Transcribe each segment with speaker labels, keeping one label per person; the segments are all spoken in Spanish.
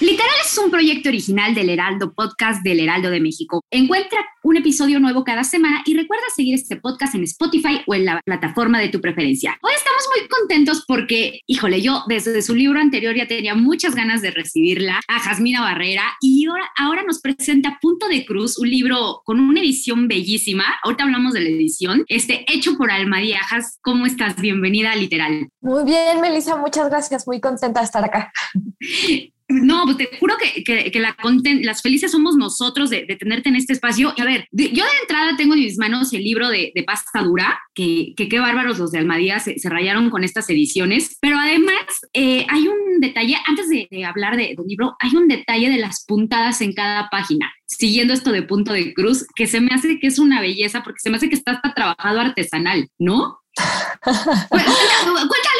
Speaker 1: Literal es un proyecto original del Heraldo Podcast del Heraldo de México. Encuentra un episodio nuevo cada semana y recuerda seguir este podcast en Spotify o en la plataforma de tu preferencia. Hoy estamos muy contentos porque, híjole, yo desde su libro anterior ya tenía muchas ganas de recibirla, a Jasmina Barrera, y ahora, ahora nos presenta Punto de Cruz, un libro con una edición bellísima. Ahorita hablamos de la edición, este hecho por Alma Diajas. ¿Cómo estás? Bienvenida a Literal.
Speaker 2: Muy bien, Melissa, muchas gracias. Muy contenta de estar acá.
Speaker 1: No, pues te juro que, que, la las felices somos nosotros de, tenerte en este espacio. Y a ver, yo de entrada tengo en mis manos el libro de, de pasta dura, que, qué bárbaros los de Almadía se, rayaron con estas ediciones. Pero además eh, hay un detalle, antes de, hablar del libro, hay un detalle de las puntadas en cada página siguiendo esto de punto de cruz, que se me hace que es una belleza, porque se me hace que está hasta trabajado artesanal, ¿no? Explica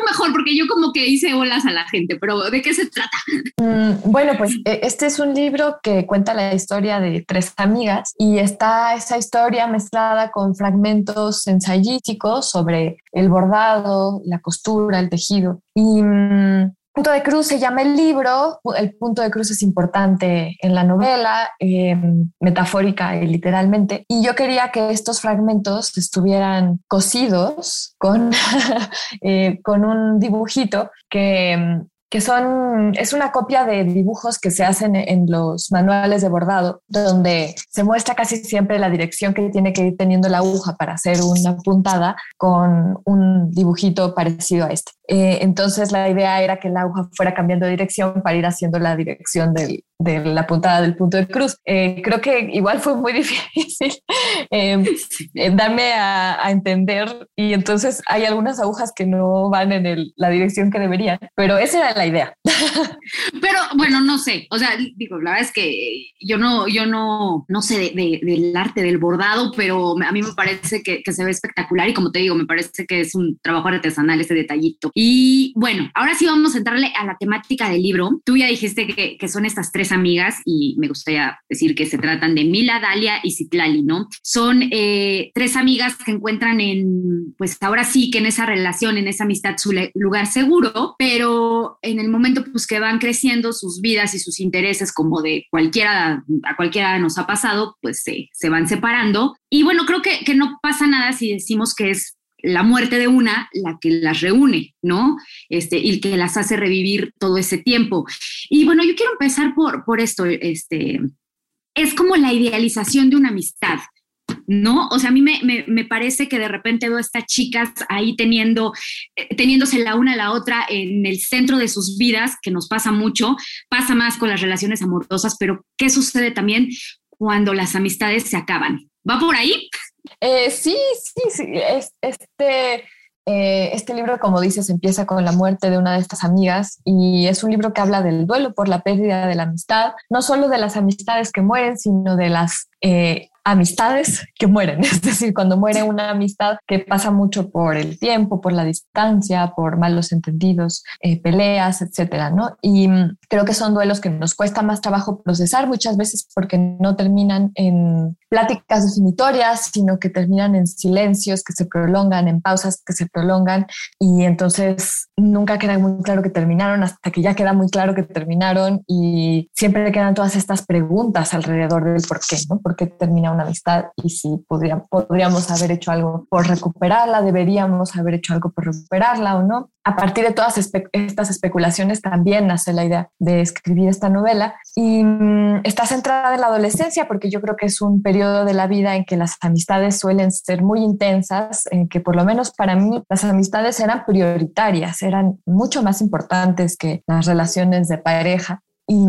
Speaker 1: tú mejor, porque yo como que hice olas a la gente, pero ¿de qué se trata?
Speaker 2: Mm, bueno, pues e, este es un libro que cuenta la historia de tres amigas y está esa historia mezclada con fragmentos ensayísticos sobre el bordado, la costura, el tejido. Y mm, Punto de cruz se llama el libro, el punto de cruz es importante en la novela, em, metafórica y literalmente, y yo quería que estos fragmentos estuvieran cosidos con, eh, con un dibujito que que son, es una copia de dibujos que se hacen en los manuales de bordado, donde se muestra casi siempre la dirección que tiene que ir teniendo la aguja para hacer una puntada con un dibujito parecido a este. Eh, entonces la idea era que la aguja fuera cambiando de dirección para ir haciendo la dirección del, de la puntada del punto de cruz. Eh, creo que igual fue muy difícil em, darme a, entender y entonces hay algunas agujas que no van en la dirección que deberían, pero esa era la idea.
Speaker 1: Pero bueno, no sé, o sea, digo, la verdad es que yo no, yo no, no sé del arte del bordado, pero a mí me parece que se ve espectacular y como te digo, me parece que es un trabajo artesanal ese detallito. Y bueno, ahora sí vamos a entrarle a la temática del libro. Tú ya dijiste que, son estas tres amigas y me gustaría decir que se tratan de Mila, Dalia y Citlali, ¿no? Son eh, tres amigas que encuentran en, pues ahora sí que en esa relación, en esa amistad, su lugar seguro, pero en el momento pues que van creciendo sus vidas y sus intereses, como de cualquiera, a cualquiera nos ha pasado, pues se, se van separando. Y bueno, creo que, que no pasa nada si decimos que es la muerte de una la que las reúne, ¿no? Este, y que las hace revivir todo ese tiempo. Y bueno, yo quiero empezar por, por esto, este, es como la idealización de una amistad. ¿no? O sea, a mí me, me, parece que de repente veo estas chicas ahí teniendo, eh, teniéndose la una a la otra en el centro de sus vidas, que nos pasa mucho, pasa más con las relaciones amorosas, pero ¿qué sucede también cuando las amistades se acaban? ¿Va por ahí?
Speaker 2: Eh, sí, sí, sí. este, eh, este libro, como dices, empieza con la muerte de una de estas amigas y es un libro que habla del duelo por la pérdida de la amistad, no solo de las amistades que mueren, sino de las eh, amistades que mueren, es decir, cuando muere una amistad que pasa mucho por el tiempo, por la distancia, por malos entendidos, eh, peleas, etcétera, ¿no? Y mm, creo que son duelos que nos cuesta más trabajo procesar muchas veces porque no terminan en pláticas definitorias, sino que terminan en silencios que se prolongan, en pausas que se prolongan y entonces nunca queda muy claro que terminaron hasta que ya queda muy claro que terminaron y siempre quedan todas estas preguntas alrededor del por qué, ¿no? ¿Por qué una amistad y si podríamos haber hecho algo por recuperarla, deberíamos haber hecho algo por recuperarla o no. A partir de todas estas especulaciones también nace la idea de escribir esta novela y mm, está centrada en la adolescencia porque yo creo que es un periodo de la vida en que las amistades suelen ser muy intensas, en que por lo menos para mí las amistades eran prioritarias, eran mucho más importantes que las relaciones de pareja. Y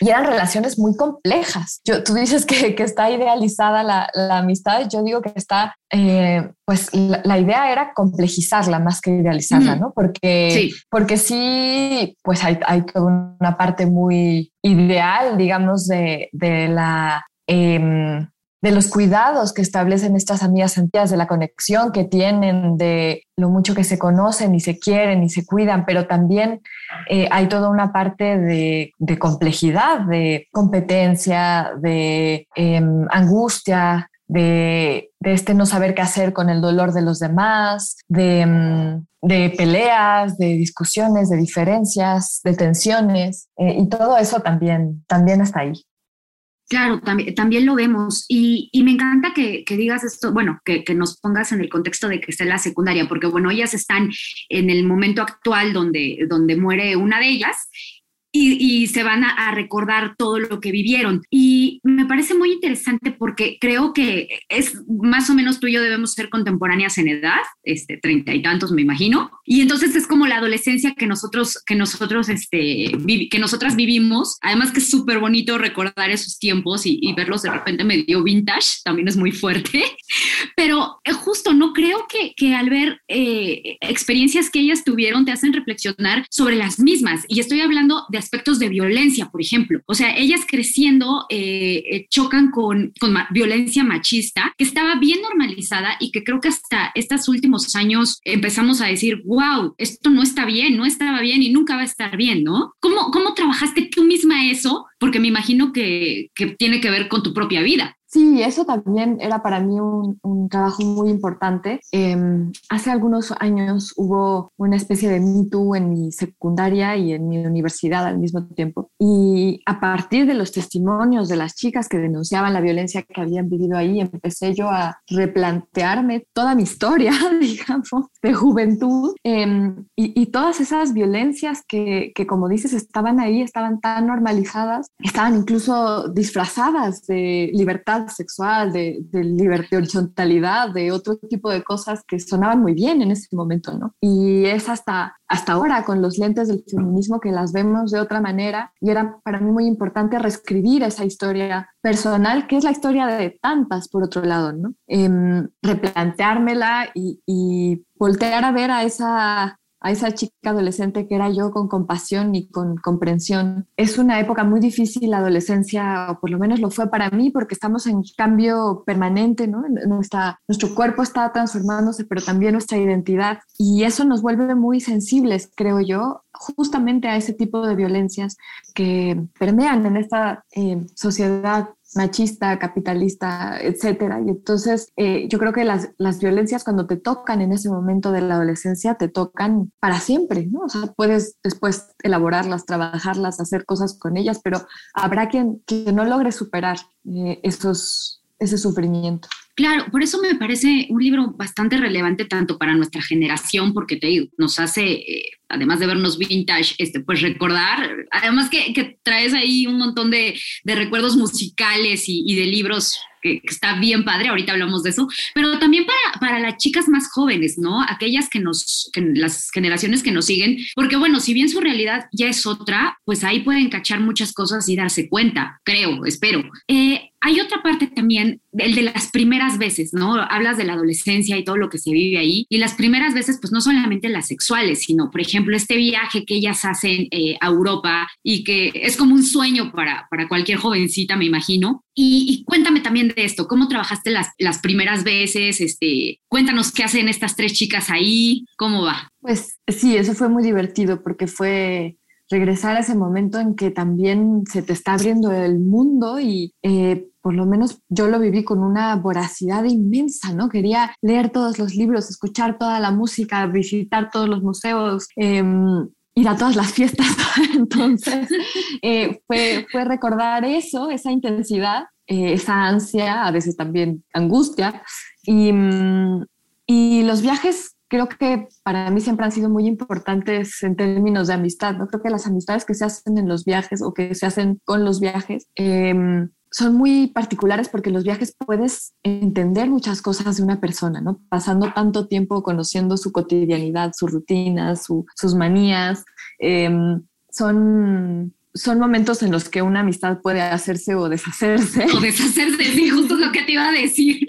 Speaker 2: y eran relaciones muy complejas. Yo, tú dices que, que está idealizada la, la, amistad, yo digo que está, eh, pues la, idea era complejizarla más que idealizarla, ¿no? Porque sí, porque sí pues hay, hay toda una parte muy ideal, digamos, de, de la... Eh, de los cuidados que establecen estas amigas sentidas, de la conexión que tienen, de lo mucho que se conocen y se quieren y se cuidan, pero también eh, hay toda una parte de, complejidad, de competencia, de em, angustia, de, este no saber qué hacer con el dolor de los demás, de, em, peleas, de discusiones, de diferencias, de tensiones, eh, y todo eso también, también está ahí.
Speaker 1: Claro, también, lo vemos. Y, me encanta que, digas esto, bueno, que, que, nos pongas en el contexto de que esté la secundaria, porque bueno, ellas están en el momento actual donde, donde muere una de ellas y, se van a, recordar todo lo que vivieron. Y me parece muy interesante porque creo que es más o menos tú y yo debemos ser contemporáneas en edad, este, treinta y tantos me imagino. Y entonces es como la adolescencia que nosotros, que nosotros, este, que nosotras vivimos. Además que es súper bonito recordar esos tiempos y, verlos de repente medio vintage, también es muy fuerte. Pero eh, justo no creo que, que al ver eh, experiencias que ellas tuvieron te hacen reflexionar sobre las mismas. Y estoy hablando de aspectos de violencia, por ejemplo. O sea, ellas creciendo eh, eh, chocan con, con violencia machista, que estaba bien normalizada y que creo que hasta estos últimos años empezamos a decir, wow, esto no está bien, no estaba bien y nunca va a estar bien, ¿no? ¿Cómo, cómo trabajaste tú misma eso? Porque me imagino que, que tiene que ver con tu propia vida.
Speaker 2: Sí, eso también era para mí un, trabajo muy importante. Em, hace algunos años hubo una especie de Me Too en mi secundaria y en mi universidad al mismo tiempo. Y a partir de los testimonios de las chicas que denunciaban la violencia que habían vivido ahí, empecé yo a replantearme toda mi historia, digamos, de juventud em, y, todas esas violencias que, que, como dices, estaban ahí, estaban tan normalizadas, estaban incluso disfrazadas de libertad sexual, de, de libertad, de horizontalidad, de otro tipo de cosas que sonaban muy bien en ese momento, ¿no? Y es hasta, hasta ahora con los lentes del feminismo que las vemos de otra manera y era para mí muy importante reescribir esa historia personal, que es la historia de tantas, por otro lado, ¿no? Em, replanteármela y, y voltear a ver a esa a esa chica adolescente que era yo con compasión y con comprensión. Es una época muy difícil la adolescencia, o por lo menos lo fue para mí, porque estamos en cambio permanente, ¿no? Nuestra, nuestro cuerpo está transformándose, pero también nuestra identidad. Y eso nos vuelve muy sensibles, creo yo, justamente a ese tipo de violencias que permean en esta eh, sociedad machista, capitalista, etcétera. Y entonces eh, yo creo que las, las, violencias cuando te tocan en ese momento de la adolescencia te tocan para siempre, ¿no? O sea, puedes después elaborarlas, trabajarlas, hacer cosas con ellas, pero habrá quien, que no logre superar eh, esos, ese sufrimiento.
Speaker 1: Claro, por eso me parece un libro bastante relevante tanto para nuestra generación, porque te digo, nos hace, eh, además de vernos vintage, este, pues recordar, además que, traes ahí un montón de, recuerdos musicales y, de libros que, está bien padre, ahorita hablamos de eso, pero también para, para las chicas más jóvenes, ¿no? Aquellas que nos, las generaciones que nos siguen, porque bueno, si bien su realidad ya es otra, pues ahí pueden cachar muchas cosas y darse cuenta, creo, espero. Eh, hay otra parte también, el de las primeras veces, ¿no? Hablas de la adolescencia y todo lo que se vive ahí. Y las primeras veces, pues no solamente las sexuales, sino, por ejemplo, este viaje que ellas hacen eh, a Europa y que es como un sueño para, para cualquier jovencita, me imagino. Y, cuéntame también de esto, ¿cómo trabajaste las, las primeras veces? Este, cuéntanos qué hacen estas tres chicas ahí, ¿cómo va?
Speaker 2: Pues sí, eso fue muy divertido porque fue regresar a ese momento en que también se te está abriendo el mundo y eh, por lo menos yo lo viví con una voracidad inmensa, ¿no? Quería leer todos los libros, escuchar toda la música, visitar todos los museos. Em, ir a todas las fiestas. Entonces, eh, fue, fue recordar eso, esa intensidad eh, esa ansia, a veces también angustia. Y, mm, y los viajes creo que para mí siempre han sido muy importantes en términos de amistad. No creo que las amistades que se hacen en los viajes o que se hacen con los viajes em, son muy particulares porque los viajes puedes entender muchas cosas de una persona, ¿no? Pasando tanto tiempo conociendo su cotidianidad, su rutina, sus manías. Em, son son momentos en los que una amistad puede hacerse o deshacerse.
Speaker 1: O deshacerse, sí, justo lo que te iba a decir.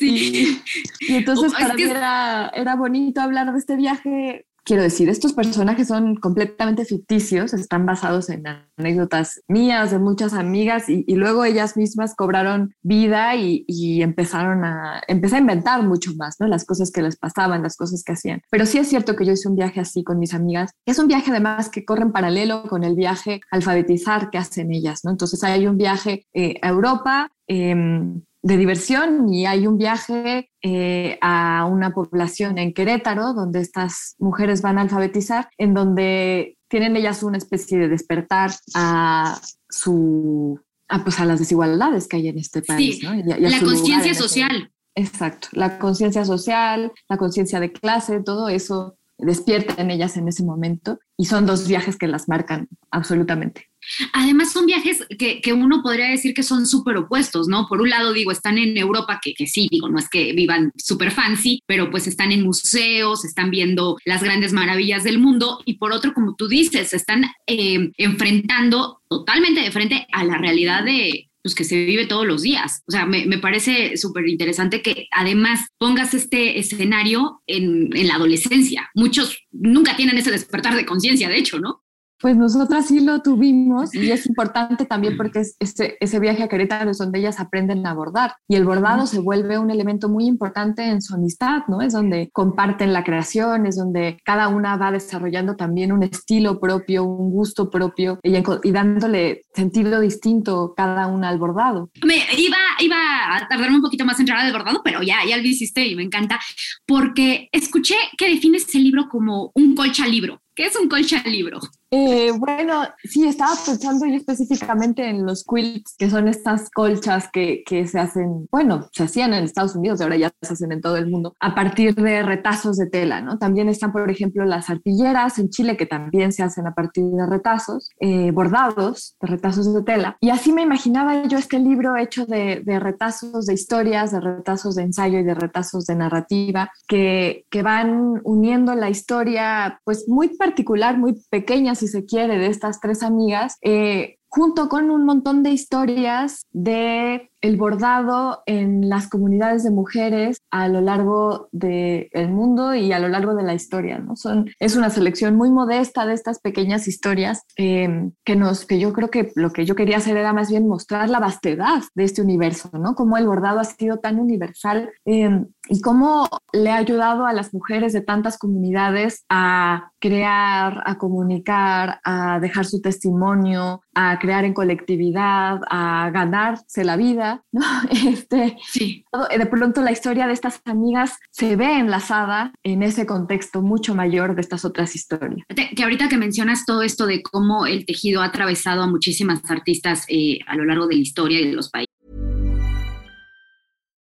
Speaker 2: Sí. Y, entonces para mí era, era bonito hablar de este viaje quiero decir, estos personajes son completamente ficticios, están basados en anécdotas mías, de muchas amigas, y, luego ellas mismas cobraron vida y, empezaron a, empecé a inventar mucho más, ¿no? Las cosas que les pasaban, las cosas que hacían. Pero sí es cierto que yo hice un viaje así con mis amigas. Es un viaje además que corre en paralelo con el viaje alfabetizar que hacen ellas, ¿no? Entonces hay un viaje eh, a Europa, em, de diversión y hay un viaje eh, a una población en Querétaro donde estas mujeres van a alfabetizar, en donde tienen ellas una especie de despertar a su pues a las desigualdades que hay en este país. ¿no?
Speaker 1: la conciencia este social.
Speaker 2: Exacto, la conciencia social, la conciencia de clase, todo eso despierta en ellas en ese momento y son dos viajes que las marcan absolutamente.
Speaker 1: Además, son viajes que, uno podría decir que son súper opuestos, ¿no? Por un lado, digo, están en Europa, que, sí, digo, no es que vivan súper fancy, pero pues están en museos, están viendo las grandes maravillas del mundo, y por otro, como tú dices, están eh, enfrentando totalmente de frente a la realidad de, pues, que se vive todos los días. O sea, me, parece súper interesante que además pongas este escenario en, en, la adolescencia. Muchos nunca tienen ese despertar de conciencia, de hecho, ¿no?
Speaker 2: Pues nosotras sí lo tuvimos y es importante también porque es ese, ese viaje a Querétaro es donde ellas aprenden a bordar y el bordado se vuelve un elemento muy importante en su amistad, ¿no? Es donde comparten la creación, es donde cada una va desarrollando también un estilo propio, un gusto propio y, y dándole sentido distinto cada una al bordado.
Speaker 1: Me iba, iba a tardarme un poquito más en entrar al bordado, pero ya, ya lo hiciste y me encanta porque escuché que defines el libro como un colcha libro. ¿Qué es un colcha libro?
Speaker 2: Eh, bueno, sí, estaba pensando yo específicamente en los quilts, que son estas colchas que, que, se hacen, bueno, se hacían en Estados Unidos, ahora ya se hacen en todo el mundo, a partir de retazos de tela, ¿no? También están, por ejemplo, las arpilleras en Chile, que también se hacen a partir de retazos, eh, bordados de retazos de tela. Y así me imaginaba yo este libro hecho de, de, retazos de historias, de retazos de ensayo y de retazos de narrativa, que, que van uniendo la historia, pues muy particular, muy pequeña, si se quiere, de estas tres amigas, eh, junto con un montón de historias de el bordado en las comunidades de mujeres a lo largo del mundo y a lo largo de la historia. ¿no? Son, es una selección muy modesta de estas pequeñas historias em, que, nos, que yo creo que lo que yo quería hacer era más bien mostrar la vastedad de este universo, ¿no? cómo el bordado ha sido tan universal em, y cómo le ha ayudado a las mujeres de tantas comunidades a crear, a comunicar, a dejar su testimonio, a crear en colectividad, a ganarse la vida, ¿no? Este,
Speaker 1: sí.
Speaker 2: De pronto la historia de estas amigas se ve enlazada en ese contexto mucho mayor de estas otras historias.
Speaker 1: Que ahorita que mencionas todo esto de cómo el tejido ha atravesado a muchísimas artistas eh, a lo largo de la historia y de los países.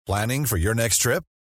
Speaker 3: Planning for your next trip?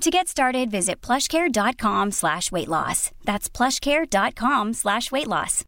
Speaker 4: To get started, visit plushcare.com slash weight loss. That's plushcare.com slash weight loss.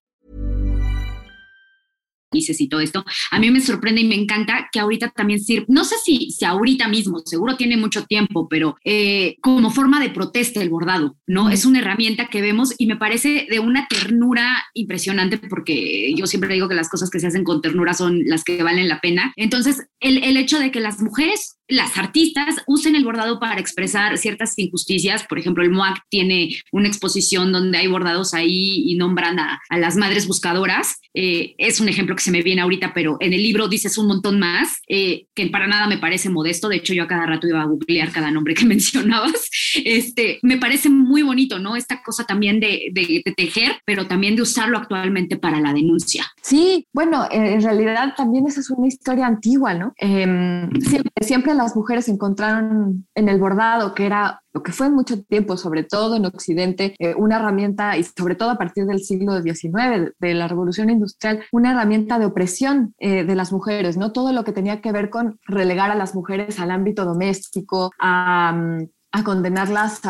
Speaker 1: países y todo esto, a mí me sorprende y me encanta que ahorita también sirve, no sé si, si ahorita mismo, seguro tiene mucho tiempo, pero eh, como forma de protesta el bordado, ¿no? Es una herramienta que vemos y me parece de una ternura impresionante porque yo siempre digo que las cosas que se hacen con ternura son las que valen la pena. Entonces, el, el hecho de que las mujeres las artistas usen el bordado para expresar ciertas injusticias. Por ejemplo, el MOAC tiene una exposición donde hay bordados ahí y nombran a, las madres buscadoras. Eh, es un ejemplo que se me viene ahorita, pero en el libro dices un montón más, eh, que para nada me parece modesto. De hecho, yo a cada rato iba a googlear cada nombre que mencionabas. Este, me parece muy bonito, ¿no? Esta cosa también de, tejer, pero también de usarlo actualmente para la denuncia.
Speaker 2: Sí, bueno, en realidad también esa es una historia antigua, ¿no? Em, siempre, siempre las mujeres encontraron en el bordado, que era lo que fue mucho tiempo, sobre todo en Occidente, eh, una herramienta, y sobre todo a partir del siglo XIX, de la revolución industrial, una herramienta de opresión eh, de las mujeres, ¿no? Todo lo que tenía que ver con relegar a las mujeres al ámbito doméstico, a, condenarlas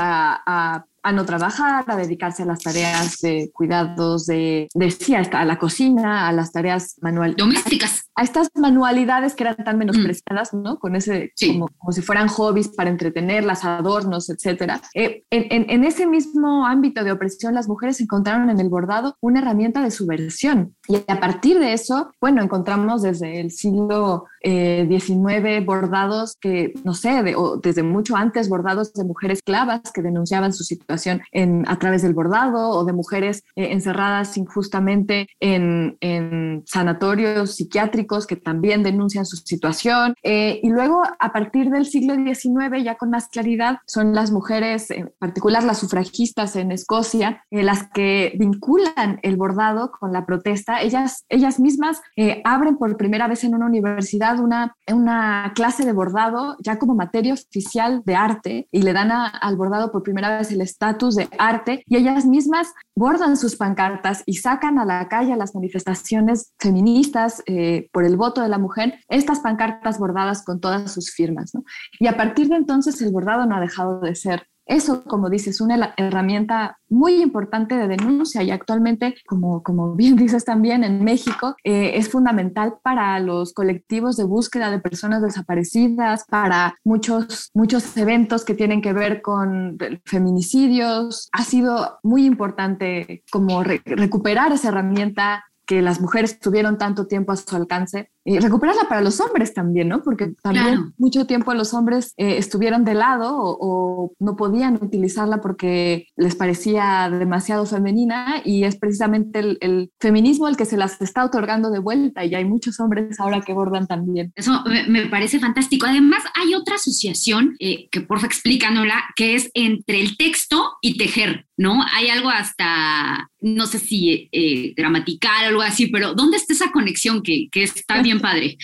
Speaker 2: a no trabajar, a dedicarse a las tareas de cuidados de, de sí, a la cocina, a las tareas manuales.
Speaker 1: Domésticas.
Speaker 2: A, estas manualidades que eran tan menospreciadas, ¿no? Con ese, como, como, si fueran hobbies para entretenerlas, adornos, etcétera. Eh, en, en, ese mismo ámbito de opresión, las mujeres encontraron en el bordado una herramienta de subversión. Y a partir de eso, bueno, encontramos desde el siglo eh, 19 bordados que, no sé, de, o desde mucho antes, bordados de mujeres esclavas que denunciaban su situación en, a través del bordado o de mujeres eh, encerradas injustamente en, en, sanatorios psiquiátricos que también denuncian su situación. Eh, y luego, a partir del siglo XIX, ya con más claridad, son las mujeres, en particular las sufragistas en Escocia, eh, las que vinculan el bordado con la protesta. Ellas, ellas mismas abren por primera vez en una universidad una, una clase de bordado ya como materia oficial de arte y le dan al bordado por primera vez el estatus de arte y ellas mismas bordan sus pancartas y sacan a la calle a las manifestaciones feministas eh, por el voto de la mujer estas pancartas bordadas con todas sus firmas. Y a partir de entonces el bordado no ha dejado de ser eso, como dices, una herramienta muy importante de denuncia y actualmente, como, como bien dices también, en México eh, es fundamental para los colectivos de búsqueda de personas desaparecidas, para muchos, muchos eventos que tienen que ver con feminicidios. Ha sido muy importante como recuperar esa herramienta que las mujeres tuvieron tanto tiempo a su alcance y recuperarla para los hombres también, ¿no? Porque también mucho tiempo los hombres eh, estuvieron de lado o, no podían utilizarla porque les parecía demasiado femenina y es precisamente el, feminismo el que se las está otorgando de vuelta y hay muchos hombres ahora que bordan también.
Speaker 1: Eso me, parece fantástico. Además, hay otra asociación eh, que porfa explícanosla, que es entre el texto y tejer, ¿no? Hay algo hasta, no sé si eh, gramatical o algo así, pero ¿dónde está esa conexión que, que está bien padre.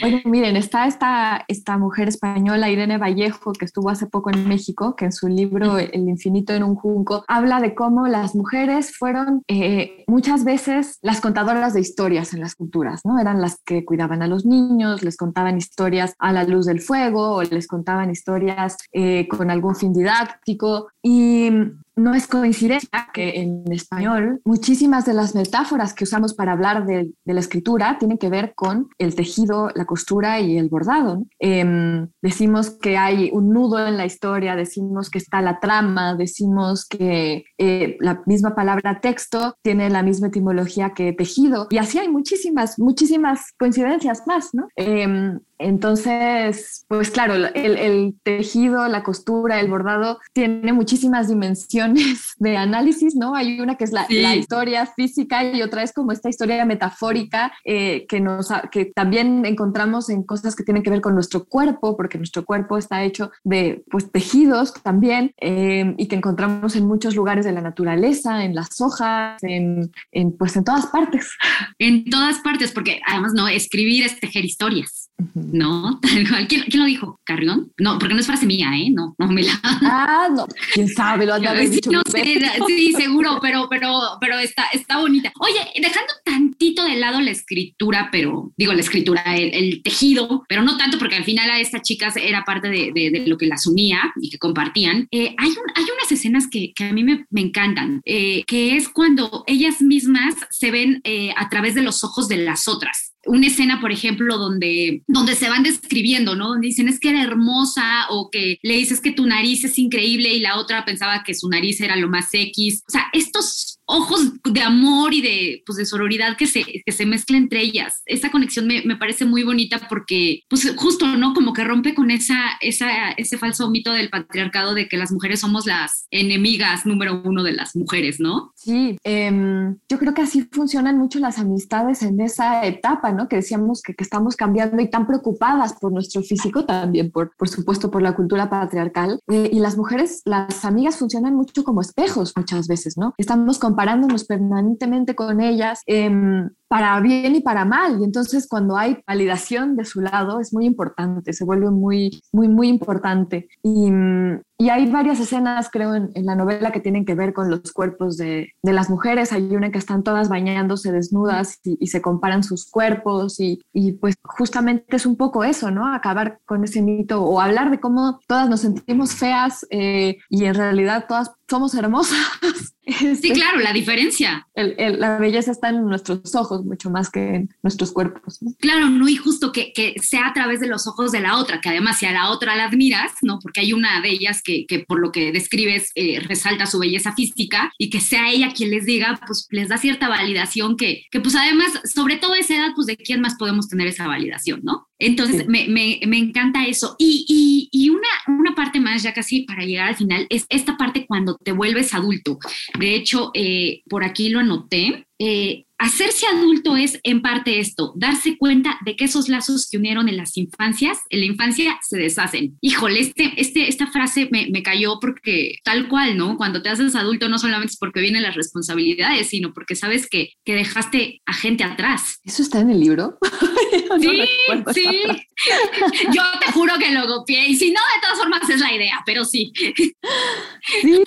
Speaker 2: Bueno, miren, está esta, esta mujer española, Irene Vallejo, que estuvo hace poco en México, que en su libro El infinito en un junco habla de cómo las mujeres fueron eh, muchas veces las contadoras de historias en las culturas, ¿no? Eran las que cuidaban a los niños, les contaban historias a la luz del fuego o les contaban historias eh, con algún fin didáctico. Y no es coincidencia que en español muchísimas de las metáforas que usamos para hablar de, la escritura tienen que ver con el tejido, la costura y el bordado. Em, decimos que hay un nudo en la historia, decimos que está la trama, decimos que eh, la misma palabra texto tiene la misma etimología que tejido y así hay muchísimas, muchísimas coincidencias más, ¿no? Em, entonces, pues claro, el, tejido, la costura, el bordado tiene muchísimas dimensiones de análisis, ¿no? Hay una que es la, historia física y otra es como esta historia metafórica eh, que, nos, que también encontramos en cosas que tienen que ver con nuestro cuerpo, porque nuestro cuerpo está hecho de pues, tejidos también eh, y que encontramos en muchos lugares de la naturaleza, en las hojas, en, en, pues en todas partes.
Speaker 1: En todas partes, porque además no, escribir es tejer historias. ¿No? ¿Quién, ¿Quién, lo dijo? ¿Carrión? No, porque no es frase mía, ¿eh? No, no me la...
Speaker 2: Ah, no, quién sabe, lo han
Speaker 1: sí,
Speaker 2: dicho.
Speaker 1: No sé, sí, seguro, pero, pero, pero está, está bonita. Oye, dejando tantito de lado la escritura, pero, digo, la escritura, el, tejido, pero no tanto porque al final a estas chicas era parte de, de, lo que las unía y que compartían, eh, hay, un, hay unas escenas que, que a mí me, me encantan, eh, que es cuando ellas mismas se ven eh, a través de los ojos de las otras una escena, por ejemplo, donde, donde se van describiendo, ¿no? Donde dicen es que era hermosa o que le dices que tu nariz es increíble y la otra pensaba que su nariz era lo más X. O sea, estos ojos de amor y de, pues, de sororidad que se, que se mezcla entre ellas. Esa conexión me, me, parece muy bonita porque, pues justo, ¿no? Como que rompe con esa, esa, ese falso mito del patriarcado de que las mujeres somos las enemigas número uno de las mujeres, ¿no?
Speaker 2: Sí, eh, yo creo que así funcionan mucho las amistades en esa etapa, ¿no? Que decíamos que, que estamos cambiando y tan preocupadas por nuestro físico también, por, por supuesto, por la cultura patriarcal. Eh, y las mujeres, las amigas funcionan mucho como espejos muchas veces, ¿no? Estamos con comparándonos permanentemente con ellas. Eh, para bien y para mal. Y entonces cuando hay validación de su lado es muy importante, se vuelve muy, muy, muy importante. Y, y hay varias escenas, creo, en, en, la novela que tienen que ver con los cuerpos de, de, las mujeres. Hay una que están todas bañándose desnudas y, y se comparan sus cuerpos y, y, pues justamente es un poco eso, ¿no? Acabar con ese mito o hablar de cómo todas nos sentimos feas eh, y en realidad todas somos hermosas.
Speaker 1: Sí, claro, la diferencia.
Speaker 2: El, el, la belleza está en nuestros ojos mucho más que en nuestros cuerpos. ¿no?
Speaker 1: Claro, no, y justo que, que, sea a través de los ojos de la otra, que además si a la otra la admiras, ¿no? Porque hay una de ellas que, que por lo que describes eh, resalta su belleza física y que sea ella quien les diga, pues les da cierta validación que, que pues además, sobre todo a esa edad, pues de quién más podemos tener esa validación, ¿no? Entonces, sí. me, me, me, encanta eso. Y, y, y, una, una parte más, ya casi para llegar al final, es esta parte cuando te vuelves adulto. De hecho, eh, por aquí lo anoté. Eh, hacerse adulto es en parte esto, darse cuenta de que esos lazos que unieron en las infancias, en la infancia se deshacen. Híjole, este, este, esta frase me, me, cayó porque tal cual, ¿no? Cuando te haces adulto no solamente es porque vienen las responsabilidades, sino porque sabes que, que dejaste a gente atrás.
Speaker 2: ¿Eso está en el libro?
Speaker 1: sí, no sí. Yo te juro que lo copié y si no, de todas formas es la idea, pero sí. sí.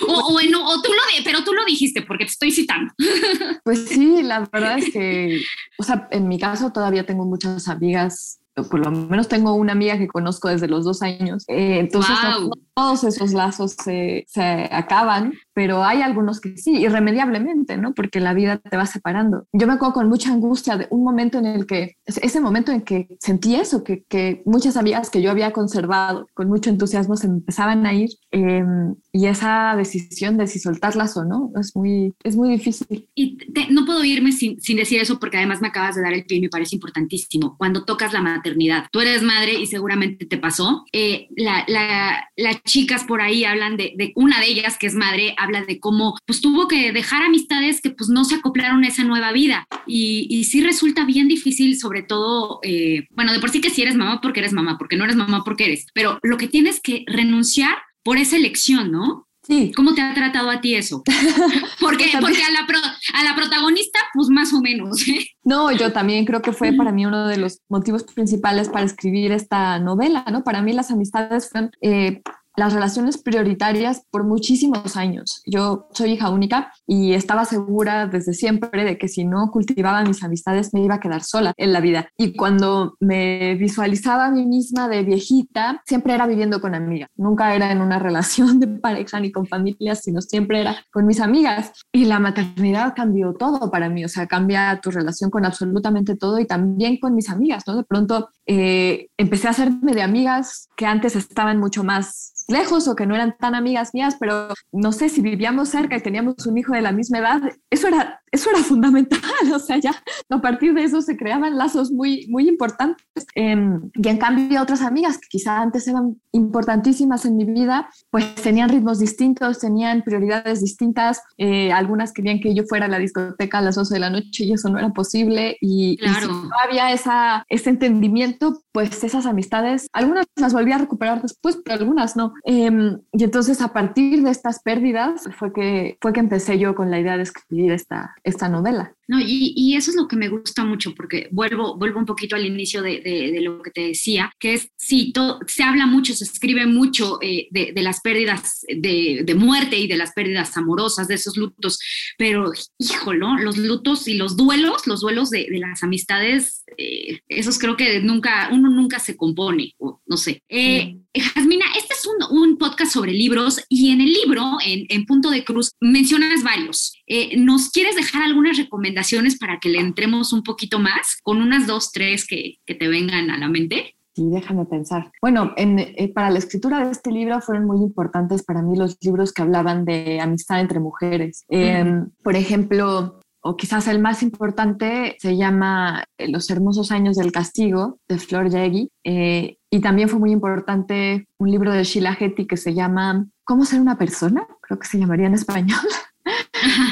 Speaker 1: O, bueno, o tú lo, pero tú lo dijiste porque te estoy citando.
Speaker 2: Pues sí, la verdad es que, o sea, en mi caso todavía tengo muchas amigas por lo menos tengo una amiga que conozco desde los dos años. Eh, entonces, wow. no, todos esos lazos se, se, acaban, pero hay algunos que sí, irremediablemente, ¿no? Porque la vida te va separando. Yo me acuerdo con mucha angustia de un momento en el que, ese momento en que sentí eso, que, que muchas amigas que yo había conservado con mucho entusiasmo se empezaban a ir eh, y esa decisión de si soltarlas o no es muy, es muy difícil.
Speaker 1: Y te, no puedo irme sin, sin decir eso porque además me acabas de dar el pie y me parece importantísimo. Cuando tocas la maternidad, Tú eres madre y seguramente te pasó. Eh, las la, la chicas por ahí hablan de, de, una de ellas que es madre, habla de cómo pues tuvo que dejar amistades que pues no se acoplaron a esa nueva vida. Y, y sí resulta bien difícil, sobre todo, eh, bueno, de por sí que si eres mamá porque eres mamá, porque no eres mamá porque eres, pero lo que tienes que renunciar por esa elección, ¿no?
Speaker 2: Sí.
Speaker 1: ¿Cómo te ha tratado a ti eso? Porque, porque a, la pro, a la protagonista, pues más o menos. ¿eh?
Speaker 2: No, yo también creo que fue para mí uno de los motivos principales para escribir esta novela, ¿no? Para mí las amistades fueron eh, las relaciones prioritarias por muchísimos años. Yo soy hija única y estaba segura desde siempre de que si no cultivaba mis amistades me iba a quedar sola en la vida. Y cuando me visualizaba a mí misma de viejita, siempre era viviendo con amigas. Nunca era en una relación de pareja ni con familia, sino siempre era con mis amigas. Y la maternidad cambió todo para mí, o sea, cambia tu relación con absolutamente todo y también con mis amigas, ¿no? De pronto eh, empecé a hacerme de amigas que antes estaban mucho más lejos o que no eran tan amigas mías, pero no sé si vivíamos cerca y teníamos un hijo de la misma edad, eso era, eso era fundamental, o sea, ya a partir de eso se creaban lazos muy, muy importantes. Eh, y en cambio otras amigas que quizá antes eran importantísimas en mi vida, pues tenían ritmos distintos, tenían prioridades distintas, eh, algunas querían que yo fuera a la discoteca a las 12 de la noche y eso no era posible y,
Speaker 1: claro.
Speaker 2: y si no había esa, ese entendimiento, pues esas amistades, algunas las volví a recuperar después, pero algunas no. Eh, y entonces a partir de estas pérdidas fue que, fue que empecé yo con la idea de escribir esta, esta novela.
Speaker 1: No, y, y, eso es lo que me gusta mucho, porque vuelvo, vuelvo un poquito al inicio de, de, de lo que te decía, que es, sí, todo, se habla mucho, se escribe mucho eh, de, de, las pérdidas de, muerte y de las pérdidas amorosas, de esos lutos, pero híjolo, los lutos y los duelos, los duelos de, las amistades, eh, esos creo que nunca, uno nunca se compone, o no sé. Eh, Jasmina, este es un, un, podcast sobre libros y en el libro, en, en Punto de Cruz, mencionas varios. Eh, ¿Nos quieres dejar algunas recomendaciones para que le entremos un poquito más con unas dos, tres que, que te vengan a la mente?
Speaker 2: Sí, déjame pensar. Bueno, en, eh, para la escritura de este libro fueron muy importantes para mí los libros que hablaban de amistad entre mujeres. Eh, por ejemplo, o quizás el más importante se llama Los hermosos años del castigo de Flor Yegui. Eh, y también fue muy importante un libro de Sheila Getty que se llama ¿Cómo ser una persona? Creo que se llamaría en español.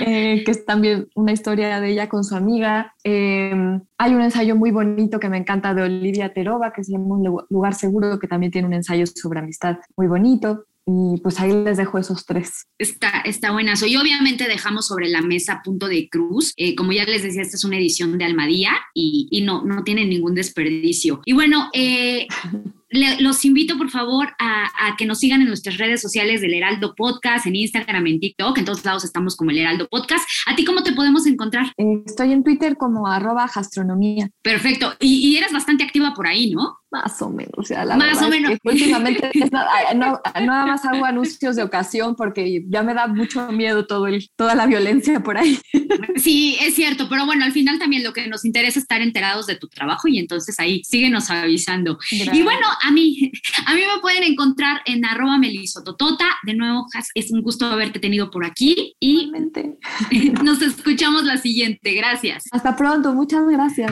Speaker 2: Eh, que es también una historia de ella con su amiga. Eh, hay un ensayo muy bonito que me encanta de Olivia Terova, que se llama Un lugar seguro, que también tiene un ensayo sobre amistad muy bonito. Y pues ahí les dejo esos tres.
Speaker 1: Está, está buenazo. Y obviamente dejamos sobre la mesa Punto de Cruz. Eh, como ya les decía, esta es una edición de Almadía y, y no, no tiene ningún desperdicio. Y bueno, eh, le, los invito por favor a, a, que nos sigan en nuestras redes sociales del Heraldo Podcast, en Instagram, en TikTok, en todos lados estamos como el Heraldo Podcast. ¿A ti cómo te podemos encontrar?
Speaker 2: Eh, estoy en Twitter como arroba gastronomía.
Speaker 1: Perfecto. Y, y, eres bastante activa por ahí, ¿no?
Speaker 2: Más o menos, o sea, la
Speaker 1: más o menos.
Speaker 2: últimamente no, no, nada más hago anuncios de ocasión porque ya me da mucho miedo todo el, toda la violencia por ahí.
Speaker 1: Sí, es cierto, pero bueno, al final también lo que nos interesa es estar enterados de tu trabajo y entonces ahí síguenos avisando. Gracias. Y bueno, a mí, a mí me pueden encontrar en arroba melisototota. De nuevo, es un gusto haberte tenido por aquí y
Speaker 2: Realmente.
Speaker 1: nos escuchamos la siguiente. Gracias.
Speaker 2: Hasta pronto, muchas gracias.